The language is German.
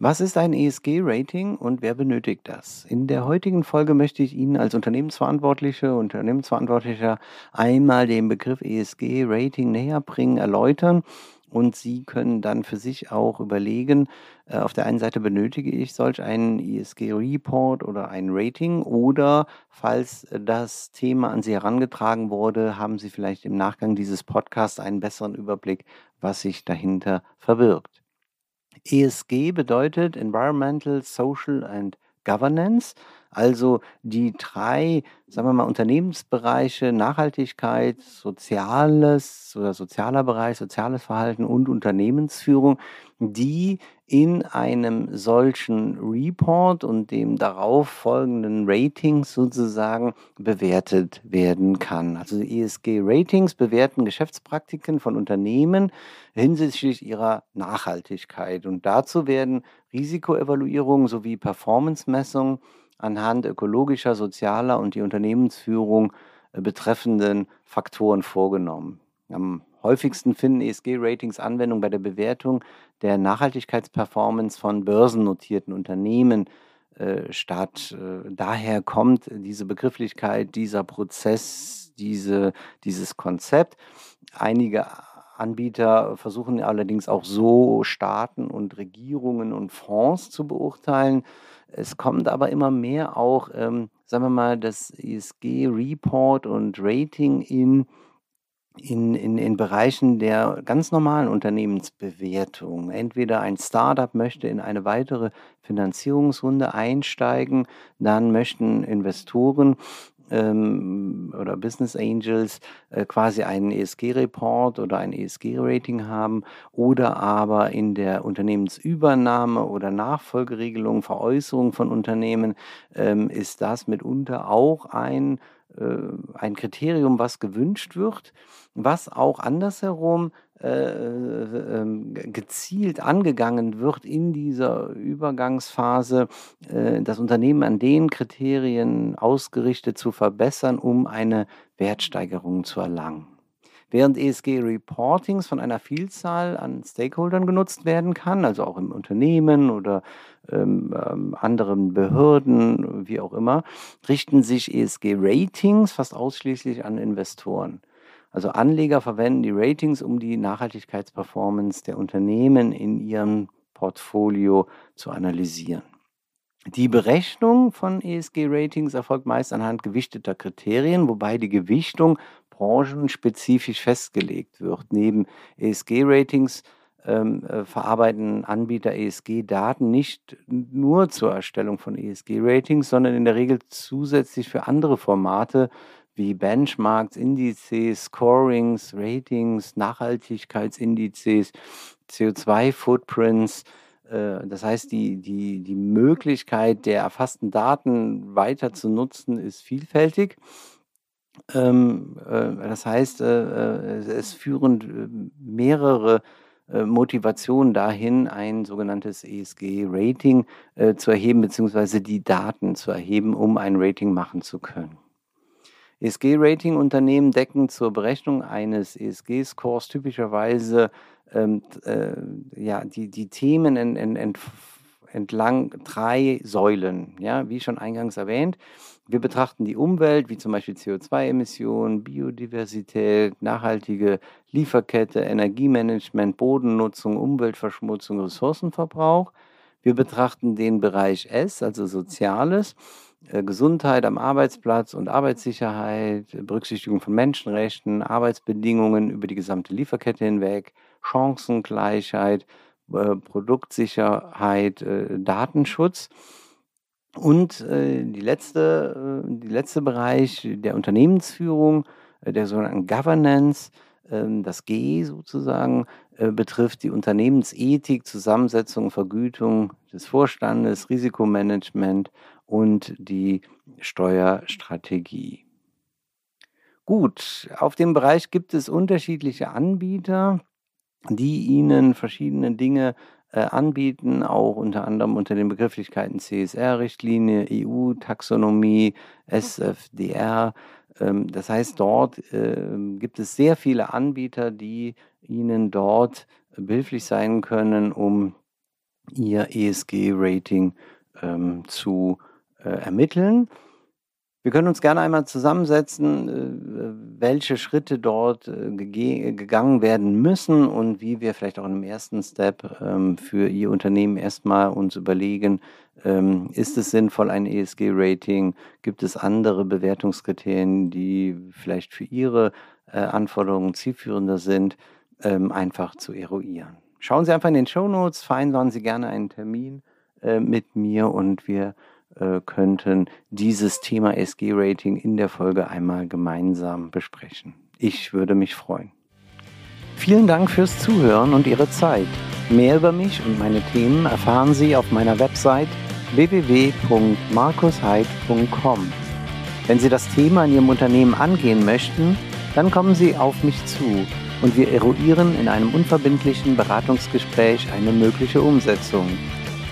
Was ist ein ESG-Rating und wer benötigt das? In der heutigen Folge möchte ich Ihnen als Unternehmensverantwortliche, Unternehmensverantwortlicher einmal den Begriff ESG-Rating näher bringen, erläutern und Sie können dann für sich auch überlegen, äh, auf der einen Seite benötige ich solch einen ESG-Report oder ein Rating oder falls das Thema an Sie herangetragen wurde, haben Sie vielleicht im Nachgang dieses Podcasts einen besseren Überblick, was sich dahinter verbirgt. ESG bedeutet Environmental, Social and Governance, also die drei, sagen wir mal, Unternehmensbereiche Nachhaltigkeit, Soziales oder sozialer Bereich, soziales Verhalten und Unternehmensführung, die in einem solchen Report und dem darauf folgenden Ratings sozusagen bewertet werden kann. Also ESG-Ratings bewerten Geschäftspraktiken von Unternehmen hinsichtlich ihrer Nachhaltigkeit. Und dazu werden Risikoevaluierungen sowie Performance-Messungen anhand ökologischer, sozialer und die Unternehmensführung äh, betreffenden Faktoren vorgenommen. Am häufigsten finden ESG-Ratings Anwendung bei der Bewertung der Nachhaltigkeitsperformance von börsennotierten Unternehmen äh, statt. Äh, daher kommt diese Begrifflichkeit, dieser Prozess, diese, dieses Konzept. Einige Anbieter versuchen allerdings auch so Staaten und Regierungen und Fonds zu beurteilen. Es kommt aber immer mehr auch, ähm, sagen wir mal, das ESG-Report und Rating in, in, in, in Bereichen der ganz normalen Unternehmensbewertung. Entweder ein Startup möchte in eine weitere Finanzierungsrunde einsteigen, dann möchten Investoren ähm, oder Business Angels äh, quasi einen ESG-Report oder ein ESG-Rating haben oder aber in der Unternehmensübernahme oder Nachfolgeregelung, Veräußerung von Unternehmen ähm, ist das mitunter auch ein, ein Kriterium, was gewünscht wird, was auch andersherum äh, äh, ähm, gezielt angegangen wird in dieser Übergangsphase, äh, das Unternehmen an den Kriterien ausgerichtet zu verbessern, um eine Wertsteigerung zu erlangen. Während ESG-Reportings von einer Vielzahl an Stakeholdern genutzt werden kann, also auch im Unternehmen oder ähm, ähm, anderen Behörden, wie auch immer, richten sich ESG-Ratings fast ausschließlich an Investoren. Also Anleger verwenden die Ratings, um die Nachhaltigkeitsperformance der Unternehmen in ihrem Portfolio zu analysieren. Die Berechnung von ESG-Ratings erfolgt meist anhand gewichteter Kriterien, wobei die Gewichtung branchenspezifisch festgelegt wird. Neben ESG-Ratings ähm, äh, verarbeiten Anbieter ESG-Daten nicht nur zur Erstellung von ESG-Ratings, sondern in der Regel zusätzlich für andere Formate wie Benchmarks, Indizes, Scorings, Ratings, Nachhaltigkeitsindizes, CO2-Footprints. Äh, das heißt, die, die, die Möglichkeit der erfassten Daten weiter zu nutzen ist vielfältig. Ähm, äh, das heißt, äh, es führen mehrere Motivationen dahin, ein sogenanntes ESG-Rating zu erheben, beziehungsweise die Daten zu erheben, um ein Rating machen zu können. ESG-Rating-Unternehmen decken zur Berechnung eines ESG-Scores typischerweise ähm, äh, ja, die, die Themen in, in, in, entlang drei Säulen. Ja, wie schon eingangs erwähnt, wir betrachten die Umwelt, wie zum Beispiel CO2-Emissionen, Biodiversität, nachhaltige Lieferkette, Energiemanagement, Bodennutzung, Umweltverschmutzung, Ressourcenverbrauch. Wir betrachten den Bereich S, also Soziales, äh, Gesundheit am Arbeitsplatz und Arbeitssicherheit, Berücksichtigung von Menschenrechten, Arbeitsbedingungen über die gesamte Lieferkette hinweg, Chancengleichheit, äh, Produktsicherheit, äh, Datenschutz. Und äh, die letzte, äh, die letzte Bereich der Unternehmensführung, äh, der sogenannten Governance, ähm, das G sozusagen, äh, betrifft die Unternehmensethik, Zusammensetzung, Vergütung des Vorstandes, Risikomanagement und die Steuerstrategie. Gut, auf dem Bereich gibt es unterschiedliche Anbieter, die Ihnen verschiedene Dinge äh, anbieten, auch unter anderem unter den Begrifflichkeiten CSR-Richtlinie, EU-Taxonomie, SFDR. Ähm, das heißt, dort äh, gibt es sehr viele Anbieter, die Ihnen dort behilflich sein können, um Ihr ESG-Rating ähm, zu äh, ermitteln. Wir können uns gerne einmal zusammensetzen, äh, welche Schritte dort äh, gegangen werden müssen und wie wir vielleicht auch einem ersten Step ähm, für Ihr Unternehmen erstmal uns überlegen, ähm, ist es sinnvoll, ein ESG-Rating? Gibt es andere Bewertungskriterien, die vielleicht für Ihre äh, Anforderungen zielführender sind, ähm, einfach zu eruieren? Schauen Sie einfach in den Show Notes, vereinbaren Sie gerne einen Termin mit mir und wir äh, könnten dieses Thema SG-Rating in der Folge einmal gemeinsam besprechen. Ich würde mich freuen. Vielen Dank fürs Zuhören und Ihre Zeit. Mehr über mich und meine Themen erfahren Sie auf meiner Website www.markusheid.com. Wenn Sie das Thema in Ihrem Unternehmen angehen möchten, dann kommen Sie auf mich zu und wir eruieren in einem unverbindlichen Beratungsgespräch eine mögliche Umsetzung.